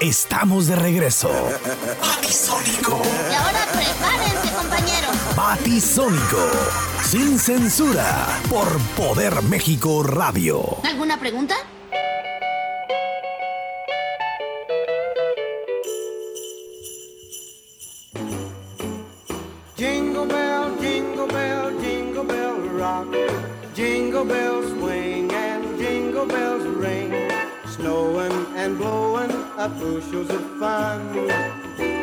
Estamos de regreso. Batisónico. Y ahora prepárense, compañeros. Batisónico. Sin censura. Por Poder México Radio. ¿Alguna pregunta? Jingle bell, jingle bell, jingle bell rock. Jingle bells swing and jingle bells ring. Snowing and blowing bushels of fun.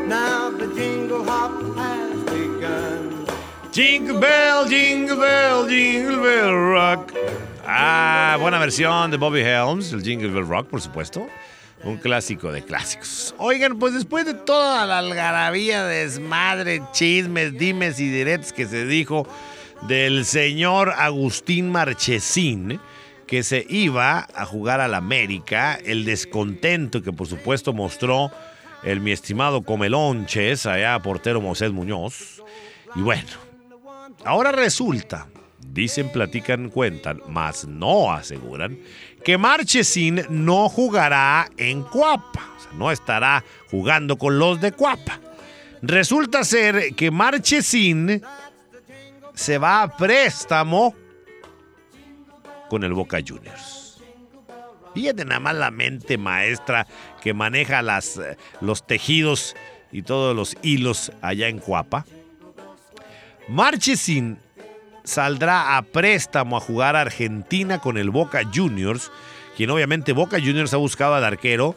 Now the jingle hop has. Jingle Bell, Jingle Bell, Jingle Bell Rock. Ah, buena versión de Bobby Helms, el Jingle Bell Rock, por supuesto. Un clásico de clásicos. Oigan, pues después de toda la algarabía, desmadre, chismes, dimes y diretes que se dijo del señor Agustín Marchesín, que se iba a jugar al América, el descontento que por supuesto mostró el mi estimado Comelonches, allá portero Moisés Muñoz. Y bueno, ahora resulta, dicen, platican, cuentan, mas no aseguran, que Marchesín no jugará en Cuapa, o sea, no estará jugando con los de Cuapa. Resulta ser que Marchesín se va a préstamo con el Boca Juniors. Fíjate nada más la mente maestra que maneja las, eh, los tejidos y todos los hilos allá en Cuapa. Marchesín saldrá a préstamo a jugar a Argentina con el Boca Juniors, quien obviamente Boca Juniors ha buscado al arquero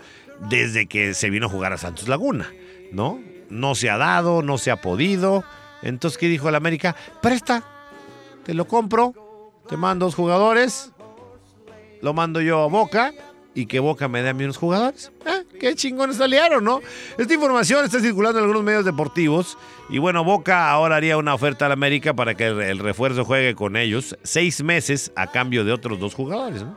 desde que se vino a jugar a Santos Laguna, ¿no? No se ha dado, no se ha podido. Entonces, ¿qué dijo el América? Presta, te lo compro, te mando dos jugadores, lo mando yo a Boca y que Boca me dé a mí unos jugadores. ¿Eh? Qué chingones salieron, ¿no? Esta información está circulando en algunos medios deportivos y bueno, Boca ahora haría una oferta al América para que el refuerzo juegue con ellos seis meses a cambio de otros dos jugadores, ¿no?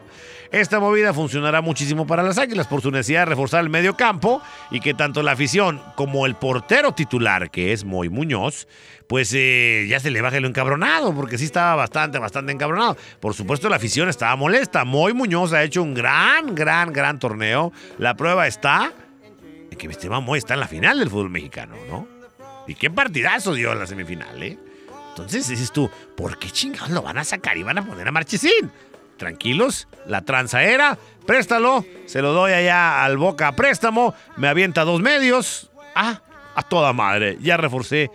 Esta movida funcionará muchísimo para las Águilas por su necesidad de reforzar el medio campo y que tanto la afición como el portero titular, que es Moy Muñoz, pues eh, ya se le baje lo encabronado, porque sí estaba bastante, bastante encabronado. Por supuesto, la afición estaba molesta. Moy Muñoz ha hecho un gran, gran, gran torneo. La prueba está en que Esteban Moy está en la final del fútbol mexicano, ¿no? Y qué partidazo dio en la semifinal, ¿eh? Entonces dices tú, ¿por qué chingados lo van a sacar y van a poner a Marchesín? Tranquilos, la tranza era, préstalo, se lo doy allá al Boca a préstamo, me avienta dos medios. Ah, a toda madre, ya reforcé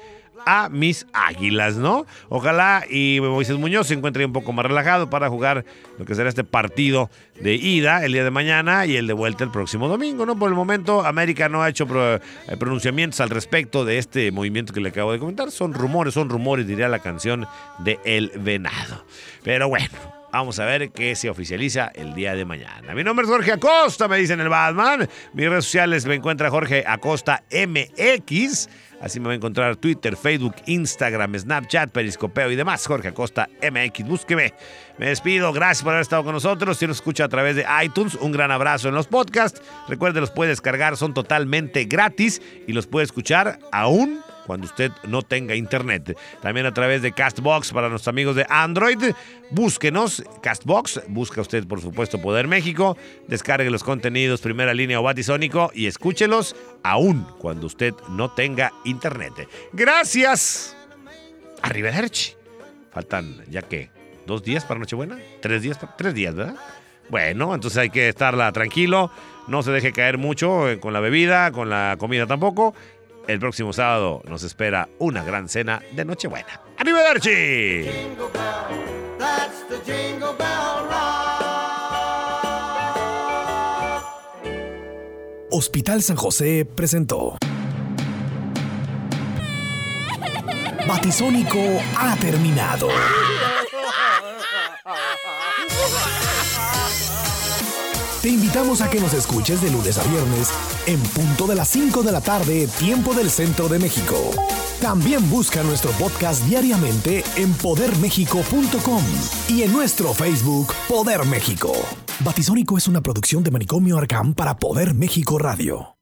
a mis águilas, ¿no? Ojalá y Moisés Muñoz se encuentre un poco más relajado para jugar lo que será este partido de ida el día de mañana y el de vuelta el próximo domingo, ¿no? Por el momento, América no ha hecho eh, pronunciamientos al respecto de este movimiento que le acabo de comentar. Son rumores, son rumores, diría la canción de El Venado. Pero bueno. Vamos a ver qué se oficializa el día de mañana. Mi nombre es Jorge Acosta, me dicen el Batman. Mis redes sociales me encuentra Jorge Acosta MX. Así me va a encontrar Twitter, Facebook, Instagram, Snapchat, Periscopeo y demás. Jorge Acosta MX, búsqueme. Me despido, gracias por haber estado con nosotros. Si nos escucha a través de iTunes, un gran abrazo en los podcasts. Recuerde, los puede descargar, son totalmente gratis y los puede escuchar aún cuando usted no tenga internet. También a través de Castbox para nuestros amigos de Android. Búsquenos, Castbox, busca usted por supuesto Poder México, descargue los contenidos Primera Línea o Batisónico y escúchelos aún cuando usted no tenga internet. Gracias. Arrivederci. Faltan ya que dos días para Nochebuena, tres días, tres días, ¿verdad? Bueno, entonces hay que estarla tranquilo, no se deje caer mucho eh, con la bebida, con la comida tampoco. El próximo sábado nos espera una gran cena de Nochebuena. ¡Arrivederci! Jingle bell, that's the jingle bell rock. Hospital San José presentó. Batisónico ha terminado. Te invitamos a que nos escuches de lunes a viernes en punto de las 5 de la tarde, tiempo del centro de México. También busca nuestro podcast diariamente en poderméxico.com y en nuestro Facebook Poder México. Batisónico es una producción de Manicomio Arcam para Poder México Radio.